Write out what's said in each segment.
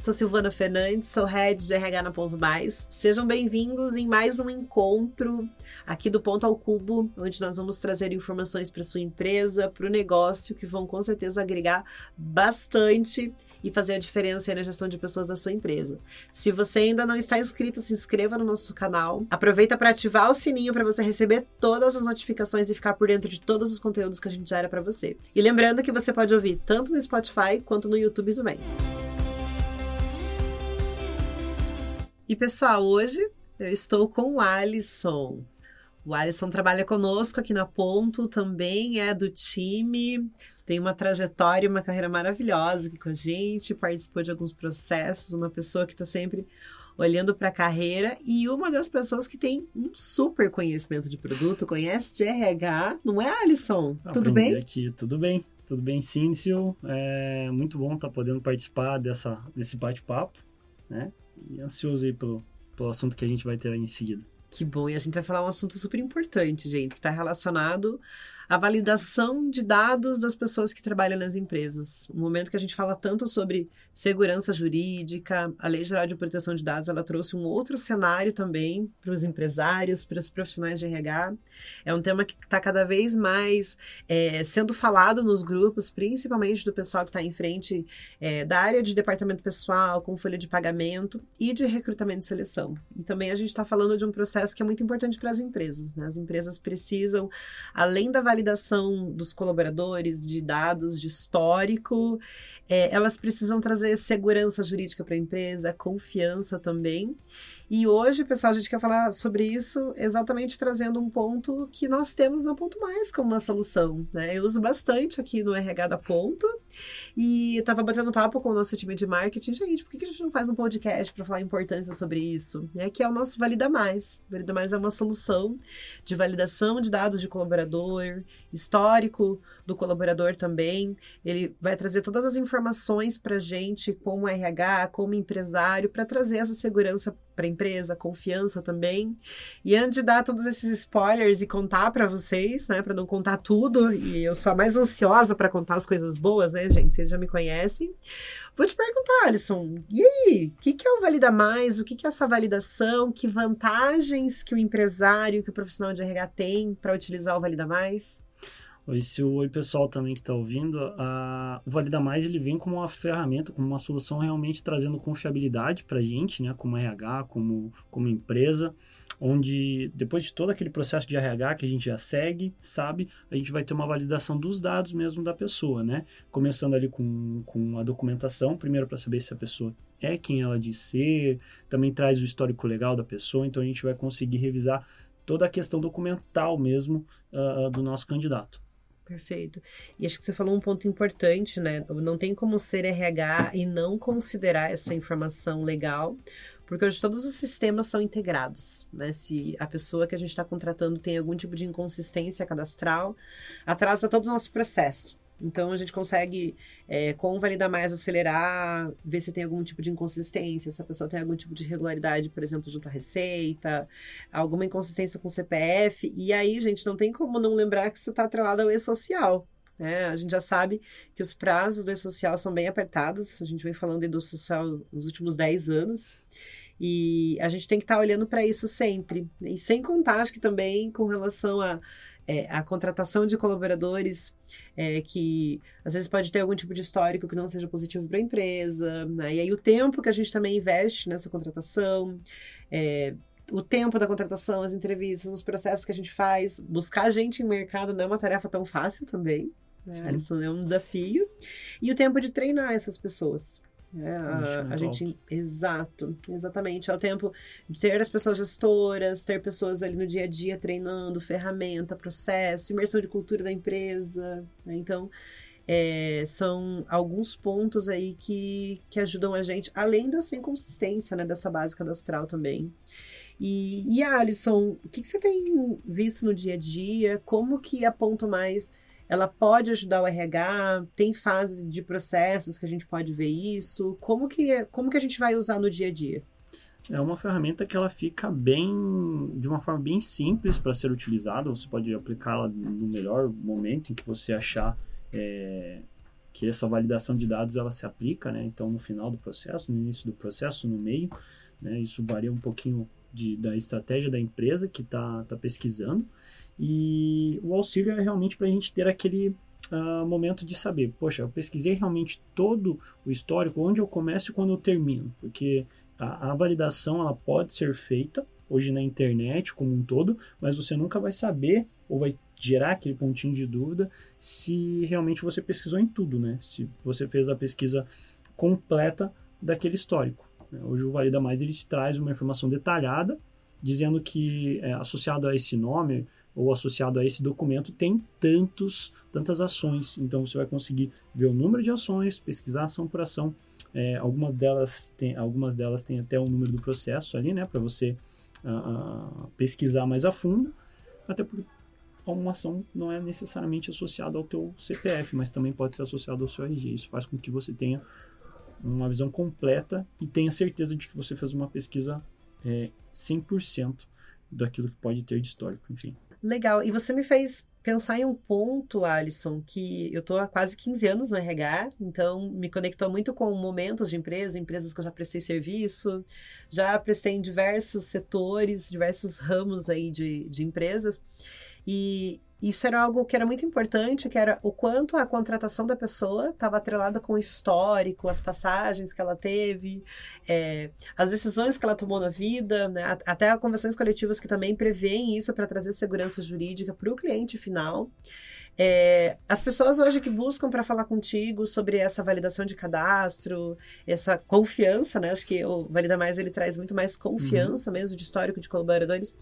Sou Silvana Fernandes, sou head de RH na Ponto Mais. Sejam bem-vindos em mais um encontro aqui do Ponto ao Cubo, onde nós vamos trazer informações para sua empresa, para o negócio, que vão com certeza agregar bastante e fazer a diferença na gestão de pessoas da sua empresa. Se você ainda não está inscrito, se inscreva no nosso canal. Aproveita para ativar o sininho para você receber todas as notificações e ficar por dentro de todos os conteúdos que a gente gera para você. E lembrando que você pode ouvir tanto no Spotify quanto no YouTube também. E pessoal, hoje eu estou com o Alisson. O Alisson trabalha conosco aqui na Ponto, também é do time, tem uma trajetória, uma carreira maravilhosa aqui com a gente, participou de alguns processos, uma pessoa que está sempre olhando para a carreira e uma das pessoas que tem um super conhecimento de produto, conhece de RH, não é, Alisson? Aprendi tudo bem? Aqui, tudo bem, tudo bem, Cíncio. É muito bom estar tá podendo participar dessa, desse bate-papo, né? E ansioso aí pelo, pelo assunto que a gente vai ter aí em seguida. Que bom, e a gente vai falar um assunto super importante, gente, que está relacionado à validação de dados das pessoas que trabalham nas empresas. Um momento que a gente fala tanto sobre segurança jurídica, a Lei Geral de Proteção de Dados, ela trouxe um outro cenário também para os empresários, para os profissionais de RH. É um tema que está cada vez mais é, sendo falado nos grupos, principalmente do pessoal que está em frente é, da área de departamento pessoal, com folha de pagamento e de recrutamento e seleção. E também a gente está falando de um processo que é muito importante para as empresas. Né? As empresas precisam, além da validação validação dos colaboradores, de dados, de histórico. É, elas precisam trazer segurança jurídica para a empresa, confiança também. E hoje, pessoal, a gente quer falar sobre isso exatamente trazendo um ponto que nós temos no Ponto Mais como uma solução. Né? Eu uso bastante aqui no RH da Ponto e estava batendo papo com o nosso time de marketing. Gente, por que a gente não faz um podcast para falar a importância sobre isso? É que é o nosso Valida Mais. Valida Mais é uma solução de validação de dados de colaborador, histórico do colaborador também. Ele vai trazer todas as informações para a gente, como RH, como empresário, para trazer essa segurança para a empresa, confiança também. E antes de dar todos esses spoilers e contar para vocês, né, para não contar tudo, e eu sou a mais ansiosa para contar as coisas boas, né, gente? Vocês já me conhecem. Vou te perguntar, Alisson, e aí? O que, que é o Valida Mais? O que, que é essa validação? Que vantagens que o empresário, que o profissional de RH tem para utilizar o Valida Mais? Oi, se o oi pessoal também que está ouvindo, a, o Valida Mais ele vem como uma ferramenta, como uma solução realmente trazendo confiabilidade para a gente, né, como RH, como, como empresa, onde depois de todo aquele processo de RH que a gente já segue, sabe, a gente vai ter uma validação dos dados mesmo da pessoa, né? Começando ali com, com a documentação, primeiro para saber se a pessoa é quem ela diz ser, também traz o histórico legal da pessoa, então a gente vai conseguir revisar toda a questão documental mesmo uh, do noso candidato. Perfeito. E acho que você falou um ponto importante, né? Não tem como ser RH e não considerar essa informação legal, porque hoje todos os sistemas são integrados, né? Se a pessoa que a gente está contratando tem algum tipo de inconsistência cadastral, atrasa todo o nosso processo. Então a gente consegue, é, com o Valida Mais, acelerar, ver se tem algum tipo de inconsistência, se a pessoa tem algum tipo de irregularidade, por exemplo, junto à Receita, alguma inconsistência com o CPF. E aí, gente, não tem como não lembrar que isso está atrelado ao e-social. Né? A gente já sabe que os prazos do e-social são bem apertados. A gente vem falando do social nos últimos 10 anos. E a gente tem que estar tá olhando para isso sempre. E sem contar, acho que também com relação a é, a contratação de colaboradores é, que às vezes pode ter algum tipo de histórico que não seja positivo para a empresa, né? e aí o tempo que a gente também investe nessa contratação, é, o tempo da contratação, as entrevistas, os processos que a gente faz, buscar gente em mercado não é uma tarefa tão fácil também. Né? É um desafio. E o tempo de treinar essas pessoas. É, a, a gente, exato, exatamente. É o tempo de ter as pessoas gestoras, ter pessoas ali no dia a dia treinando, ferramenta, processo, imersão de cultura da empresa. Né? Então, é, são alguns pontos aí que, que ajudam a gente, além dessa inconsistência, né, dessa base cadastral também. E, e Alisson, o que, que você tem visto no dia a dia? Como que a Ponto Mais ela pode ajudar o RH? Tem fase de processos que a gente pode ver isso? Como que, como que a gente vai usar no dia a dia? É uma ferramenta que ela fica bem, de uma forma bem simples para ser utilizada. Você pode aplicá-la no melhor momento em que você achar é, que essa validação de dados ela se aplica, né? Então, no final do processo, no início do processo, no meio, né? Isso varia um pouquinho de, da estratégia da empresa que está tá pesquisando. E o auxílio é realmente para a gente ter aquele uh, momento de saber, poxa, eu pesquisei realmente todo o histórico, onde eu começo e quando eu termino, porque a, a validação ela pode ser feita hoje na internet como um todo, mas você nunca vai saber ou vai gerar aquele pontinho de dúvida se realmente você pesquisou em tudo, né? Se você fez a pesquisa completa daquele histórico. Né? Hoje o Valida Mais ele traz uma informação detalhada dizendo que é, associado a esse nome ou associado a esse documento tem tantos tantas ações. Então você vai conseguir ver o número de ações, pesquisar ação por ação. É, algumas delas tem algumas delas têm até o número do processo ali, né, para você uh, pesquisar mais a fundo, até porque uma ação não é necessariamente associada ao teu CPF, mas também pode ser associada ao seu RG. Isso faz com que você tenha uma visão completa e tenha certeza de que você fez uma pesquisa é, 100% daquilo que pode ter de histórico, enfim. Legal. E você me fez pensar em um ponto, Alisson, que eu estou há quase 15 anos no RH, então me conectou muito com momentos de empresa, empresas que eu já prestei serviço, já prestei em diversos setores, diversos ramos aí de, de empresas. E isso era algo que era muito importante, que era o quanto a contratação da pessoa estava atrelada com o histórico, as passagens que ela teve, é, as decisões que ela tomou na vida, né? até convenções coletivas que também prevêem isso para trazer segurança jurídica para o cliente final. É, as pessoas hoje que buscam para falar contigo sobre essa validação de cadastro, essa confiança, né? Acho que o Valida Mais ele traz muito mais confiança uhum. mesmo de histórico de colaboradores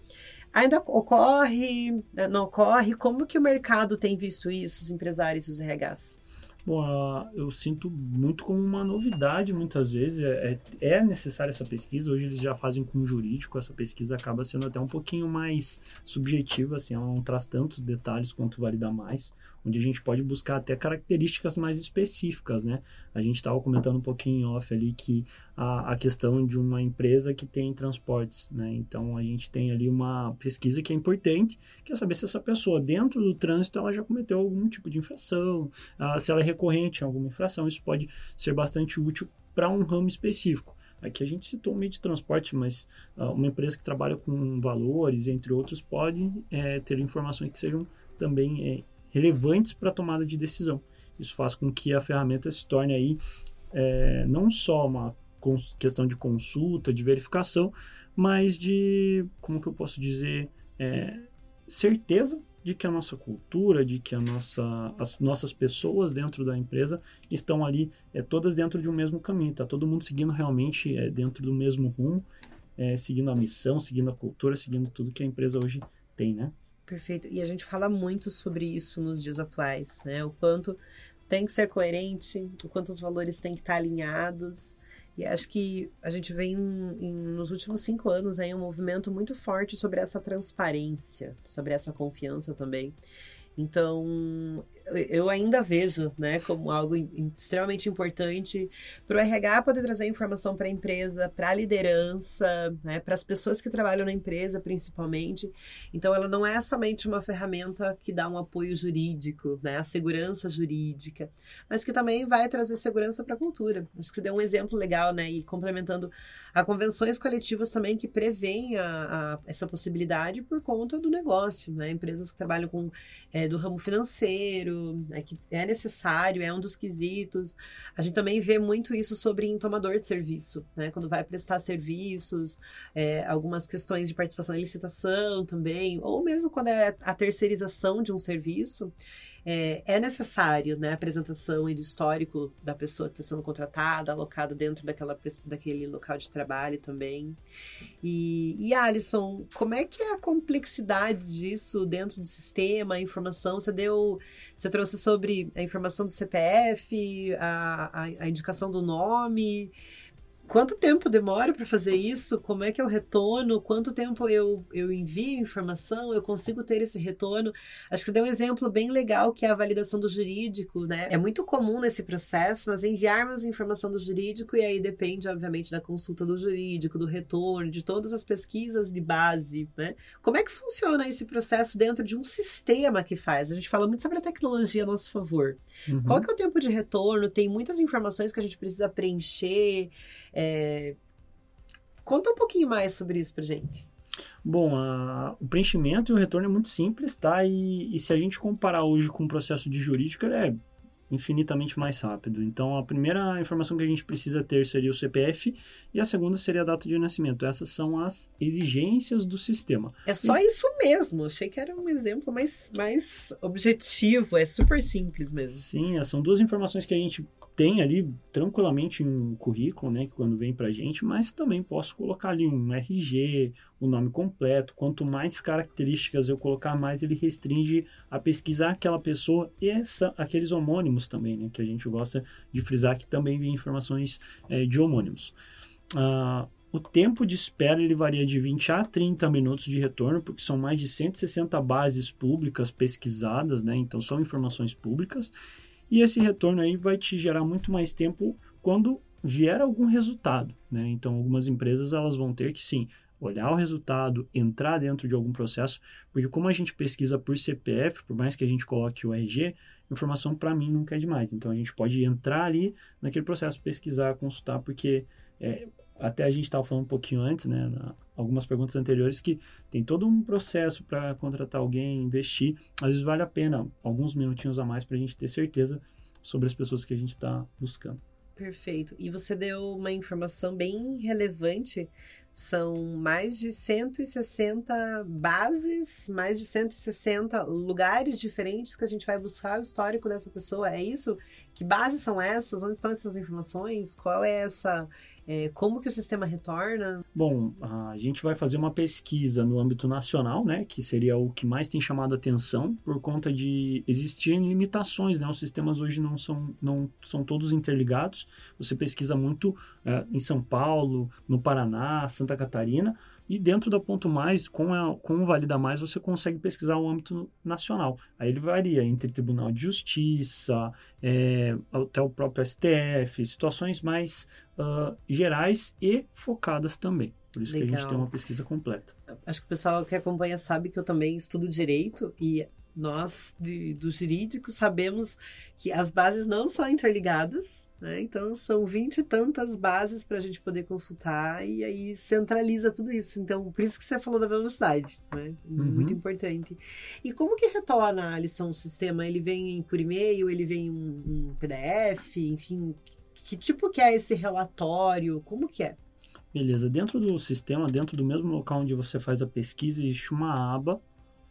Ainda ocorre, né, não ocorre? Como que o mercado tem visto isso, os empresários e os RHs? Bom, eu sinto muito como uma novidade muitas vezes. É, é, é necessária essa pesquisa. Hoje eles já fazem com jurídico. Essa pesquisa acaba sendo até um pouquinho mais subjetiva, assim, ela não traz tantos detalhes quanto valida mais onde a gente pode buscar até características mais específicas, né? A gente estava comentando um pouquinho off ali que a, a questão de uma empresa que tem transportes, né? Então a gente tem ali uma pesquisa que é importante, que é saber se essa pessoa dentro do trânsito ela já cometeu algum tipo de infração, uh, se ela é recorrente em alguma infração, isso pode ser bastante útil para um ramo específico. Aqui a gente citou o meio de transporte, mas uh, uma empresa que trabalha com valores, entre outros, pode é, ter informações que sejam também é, relevantes para a tomada de decisão. Isso faz com que a ferramenta se torne aí é, não só uma questão de consulta, de verificação, mas de, como que eu posso dizer, é, certeza de que a nossa cultura, de que a nossa, as nossas pessoas dentro da empresa estão ali é, todas dentro de um mesmo caminho, está todo mundo seguindo realmente é, dentro do mesmo rumo, é, seguindo a missão, seguindo a cultura, seguindo tudo que a empresa hoje tem, né? Perfeito. E a gente fala muito sobre isso nos dias atuais, né? O quanto tem que ser coerente, o quanto os valores têm que estar alinhados. E acho que a gente vem em, nos últimos cinco anos aí um movimento muito forte sobre essa transparência, sobre essa confiança também. Então, eu ainda vejo, né, como algo extremamente importante para o RH poder trazer informação para a empresa, para a liderança, né, para as pessoas que trabalham na empresa, principalmente. Então, ela não é somente uma ferramenta que dá um apoio jurídico, né, a segurança jurídica, mas que também vai trazer segurança para a cultura. Acho que você deu um exemplo legal, né, e complementando a convenções coletivas também que prevêem a, a, essa possibilidade por conta do negócio, né, empresas que trabalham com é, do ramo financeiro é que é necessário, é um dos quesitos. A gente também vê muito isso sobre tomador de serviço, né? Quando vai prestar serviços, é, algumas questões de participação em licitação também, ou mesmo quando é a terceirização de um serviço é, é necessário né, a apresentação e do histórico da pessoa que está sendo contratada, alocada dentro daquela, daquele local de trabalho também. E, e Alisson, como é que é a complexidade disso dentro do sistema, a informação? Você deu, você trouxe sobre a informação do CPF, a, a, a indicação do nome. Quanto tempo demora para fazer isso? Como é que é o retorno? Quanto tempo eu, eu envio informação? Eu consigo ter esse retorno? Acho que deu um exemplo bem legal que é a validação do jurídico, né? É muito comum nesse processo nós enviarmos informação do jurídico e aí depende, obviamente, da consulta do jurídico, do retorno, de todas as pesquisas de base, né? Como é que funciona esse processo dentro de um sistema que faz? A gente fala muito sobre a tecnologia a nosso favor. Uhum. Qual que é o tempo de retorno? Tem muitas informações que a gente precisa preencher. É... Conta um pouquinho mais sobre isso pra gente. Bom, a, o preenchimento e o retorno é muito simples, tá? E, e, se a gente comparar hoje com o processo de jurídico, ele é infinitamente mais rápido. Então, a primeira informação que a gente precisa ter seria o CPF e a segunda seria a data de nascimento. Essas são as exigências do sistema. É só e... isso mesmo. Achei que era um exemplo mais, mais objetivo. É super simples mesmo. Sim, são duas informações que a gente tem ali tranquilamente um currículo, né, que quando vem para gente, mas também posso colocar ali um RG, o um nome completo. Quanto mais características eu colocar, mais ele restringe a pesquisar aquela pessoa e essa, aqueles homônimos também, né, que a gente gosta de frisar que também vem informações é, de homônimos. Ah, o tempo de espera ele varia de 20 a 30 minutos de retorno, porque são mais de 160 bases públicas pesquisadas, né? Então são informações públicas. E esse retorno aí vai te gerar muito mais tempo quando vier algum resultado, né? Então, algumas empresas elas vão ter que sim olhar o resultado, entrar dentro de algum processo, porque como a gente pesquisa por CPF, por mais que a gente coloque o RG, informação para mim nunca é demais. Então, a gente pode entrar ali naquele processo, pesquisar, consultar, porque é, até a gente estava falando um pouquinho antes, né, na, algumas perguntas anteriores, que tem todo um processo para contratar alguém, investir. Às vezes vale a pena alguns minutinhos a mais para a gente ter certeza sobre as pessoas que a gente está buscando. Perfeito. E você deu uma informação bem relevante. São mais de 160 bases, mais de 160 lugares diferentes que a gente vai buscar o histórico dessa pessoa. É isso? Que bases são essas? Onde estão essas informações? Qual é essa é, como que o sistema retorna? Bom, a gente vai fazer uma pesquisa no âmbito nacional, né, que seria o que mais tem chamado a atenção, por conta de existirem limitações, né, os sistemas hoje não são, não são todos interligados, você pesquisa muito é, em São Paulo, no Paraná, Santa Catarina, e dentro da Ponto Mais, com, a, com o Valida Mais, você consegue pesquisar o âmbito nacional. Aí ele varia entre Tribunal de Justiça, é, até o próprio STF, situações mais uh, gerais e focadas também. Por isso Legal. que a gente tem uma pesquisa completa. Acho que o pessoal que acompanha sabe que eu também estudo direito e nós de, dos jurídicos sabemos que as bases não são interligadas, né? Então são vinte e tantas bases para a gente poder consultar e aí centraliza tudo isso. Então, por isso que você falou da velocidade, né? Uhum. Muito importante. E como que retorna, Alisson, o sistema? Ele vem por e-mail, ele vem um, um PDF, enfim, que tipo que é esse relatório? Como que é? Beleza, dentro do sistema, dentro do mesmo local onde você faz a pesquisa, existe uma aba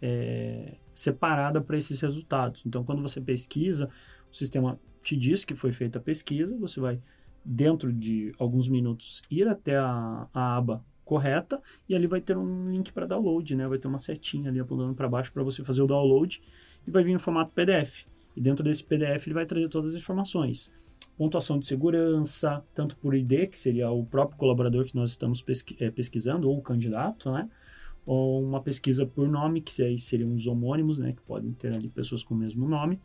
é, separada para esses resultados. Então, quando você pesquisa, o sistema te diz que foi feita a pesquisa, você vai, dentro de alguns minutos, ir até a, a aba correta e ali vai ter um link para download, né? Vai ter uma setinha ali apontando para baixo para você fazer o download e vai vir em formato PDF. E dentro desse PDF ele vai trazer todas as informações. Pontuação de segurança, tanto por ID, que seria o próprio colaborador que nós estamos é, pesquisando, ou o candidato, né? Ou uma pesquisa por nome, que aí seriam os homônimos, né, que podem ter ali pessoas com o mesmo nome.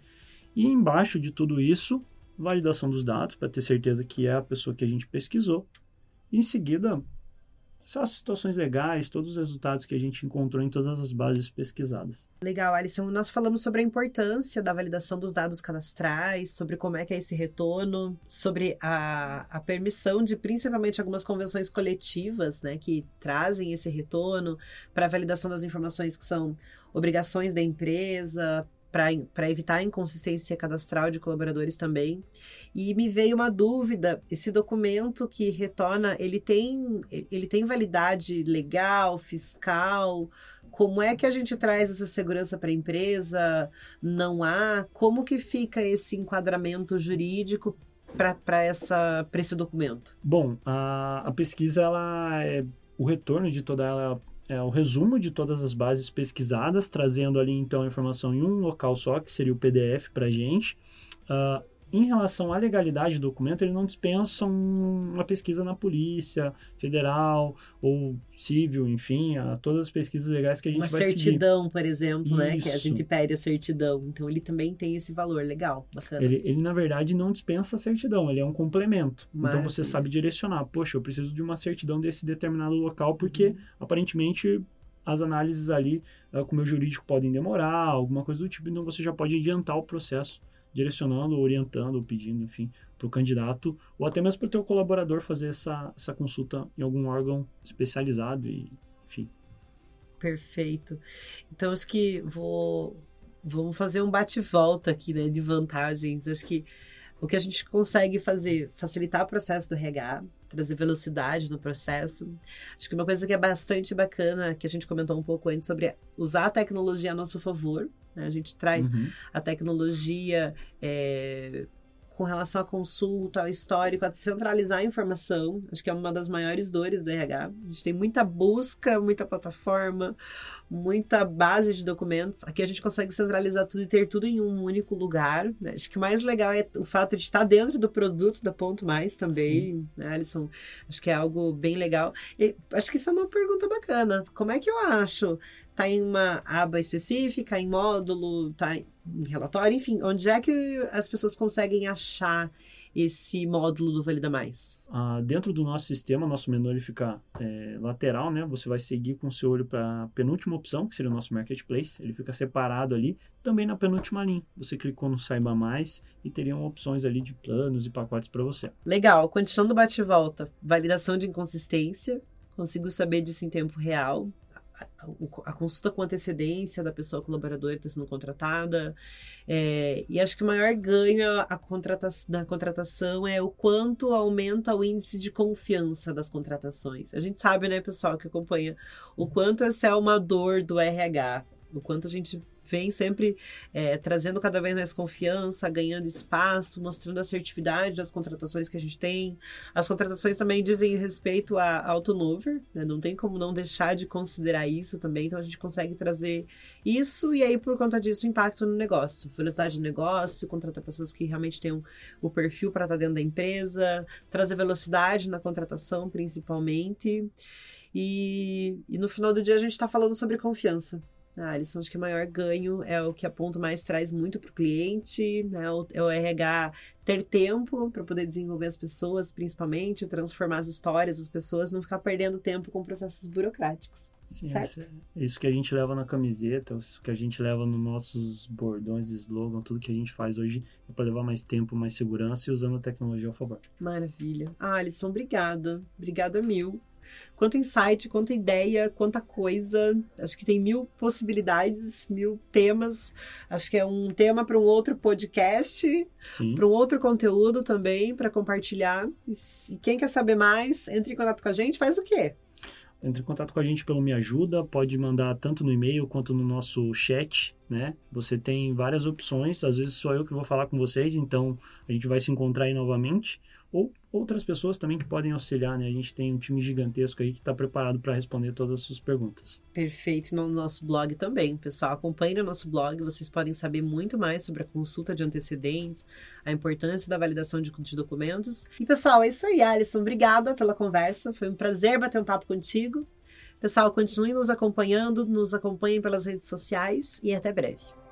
E embaixo de tudo isso, validação dos dados, para ter certeza que é a pessoa que a gente pesquisou. Em seguida, são as situações legais, todos os resultados que a gente encontrou em todas as bases pesquisadas. Legal, Alisson. Nós falamos sobre a importância da validação dos dados cadastrais, sobre como é que é esse retorno, sobre a, a permissão de principalmente algumas convenções coletivas, né, que trazem esse retorno para a validação das informações que são obrigações da empresa, para evitar a inconsistência cadastral de colaboradores também. E me veio uma dúvida, esse documento que retorna, ele tem, ele tem validade legal, fiscal? Como é que a gente traz essa segurança para a empresa? Não há? Como que fica esse enquadramento jurídico para esse documento? Bom, a, a pesquisa, ela é, o retorno de toda ela é, o resumo de todas as bases pesquisadas, trazendo ali então a informação em um local só, que seria o PDF para a gente. Uh, em relação à legalidade do documento, ele não dispensa uma pesquisa na Polícia Federal ou civil, enfim, a todas as pesquisas legais que a gente uma vai certidão, seguir. por exemplo, né? Que a gente pede a certidão. Então, ele também tem esse valor legal, bacana. Ele, ele na verdade, não dispensa a certidão, ele é um complemento. Maravilha. Então, você sabe direcionar. Poxa, eu preciso de uma certidão desse determinado local, porque, uhum. aparentemente, as análises ali uh, com o meu jurídico podem demorar, alguma coisa do tipo, então você já pode adiantar o processo direcionando, orientando, pedindo, enfim, para o candidato, ou até mesmo para o teu colaborador fazer essa, essa consulta em algum órgão especializado e, enfim. Perfeito. Então, acho que vou... Vamos fazer um bate-volta aqui, né, de vantagens. Acho que o que a gente consegue fazer, facilitar o processo do RH, trazer velocidade no processo. Acho que uma coisa que é bastante bacana, que a gente comentou um pouco antes, sobre usar a tecnologia a nosso favor. Né? A gente traz uhum. a tecnologia é, com relação à consulta, ao histórico, a centralizar a informação. Acho que é uma das maiores dores do RH. A gente tem muita busca, muita plataforma, muita base de documentos. Aqui a gente consegue centralizar tudo e ter tudo em um único lugar. Né? Acho que o mais legal é o fato de estar dentro do produto da Ponto Mais também, né, Alisson? Acho que é algo bem legal. E acho que isso é uma pergunta bacana. Como é que eu acho? Tá em uma aba específica, em módulo, tá em relatório, enfim, onde é que as pessoas conseguem achar esse módulo do Valida Mais? Ah, dentro do nosso sistema, nosso menu ele fica é, lateral, né? Você vai seguir com o seu olho para a penúltima opção, que seria o nosso Marketplace. Ele fica separado ali, também na penúltima linha. Você clicou no Saiba Mais e teriam opções ali de planos e pacotes para você. Legal. Continuando bate-volta, validação de inconsistência. Consigo saber disso em tempo real a, consulta com antecedência da pessoa colaboradora está sendo contratada. É, e acho que o maior ganho a contrata da contratação é o quanto aumenta o índice de confiança das contratações. A gente sabe, né, pessoal, que acompanha, o quanto essa é uma dor do RH, o quanto a gente vem sempre é, trazendo cada vez mais confiança, ganhando espaço, mostrando assertividade das contratações que a gente tem. As contratações também dizem respeito a, ao turnover, né? não tem como não deixar de considerar isso também, então a gente consegue trazer isso e aí por conta disso impacto no negócio, velocidade do negócio, contratar pessoas que realmente tenham o perfil para estar dentro da empresa, trazer velocidade na contratação principalmente. E, e no final do dia a gente está falando sobre confiança. Ah, eles são acho que o maior ganho é o que a Ponto Mais traz muito para o cliente, né? É o RH ter tempo para poder desenvolver as pessoas, principalmente, transformar as histórias das pessoas, não ficar perdendo tempo com processos burocráticos. Sim, certo? É, isso que a gente leva na camiseta, isso que a gente leva nos nossos bordões, slogan, tudo que a gente faz hoje é para levar mais tempo, mais segurança e usando a tecnologia ao favor. Maravilha. Ah, Alisson, obrigada. Obrigada mil quanto insight, quanta ideia, quanta coisa. Acho que tem mil possibilidades, mil temas. Acho que é um tema para um outro podcast, para um outro conteúdo também para compartilhar. E quem quer saber mais, entre em contato com a gente. Faz o quê? Entre em contato com a gente pelo Me Ajuda, pode mandar tanto no e-mail quanto no nosso chat, né? Você tem várias opções, às vezes sou eu que vou falar com vocês, então a gente vai se encontrar aí novamente ou outras pessoas também que podem auxiliar, né? A gente tem um time gigantesco aí que está preparado para responder todas as suas perguntas. Perfeito, no nosso blog também, pessoal. Acompanhe o nosso blog, vocês podem saber muito mais sobre a consulta de antecedentes, a importância da validação de, de documentos. E pessoal, é isso aí, Alisson. Obrigada pela conversa, foi um prazer bater um papo contigo. Pessoal, continuem nos acompanhando, nos acompanhem pelas redes sociais e até breve.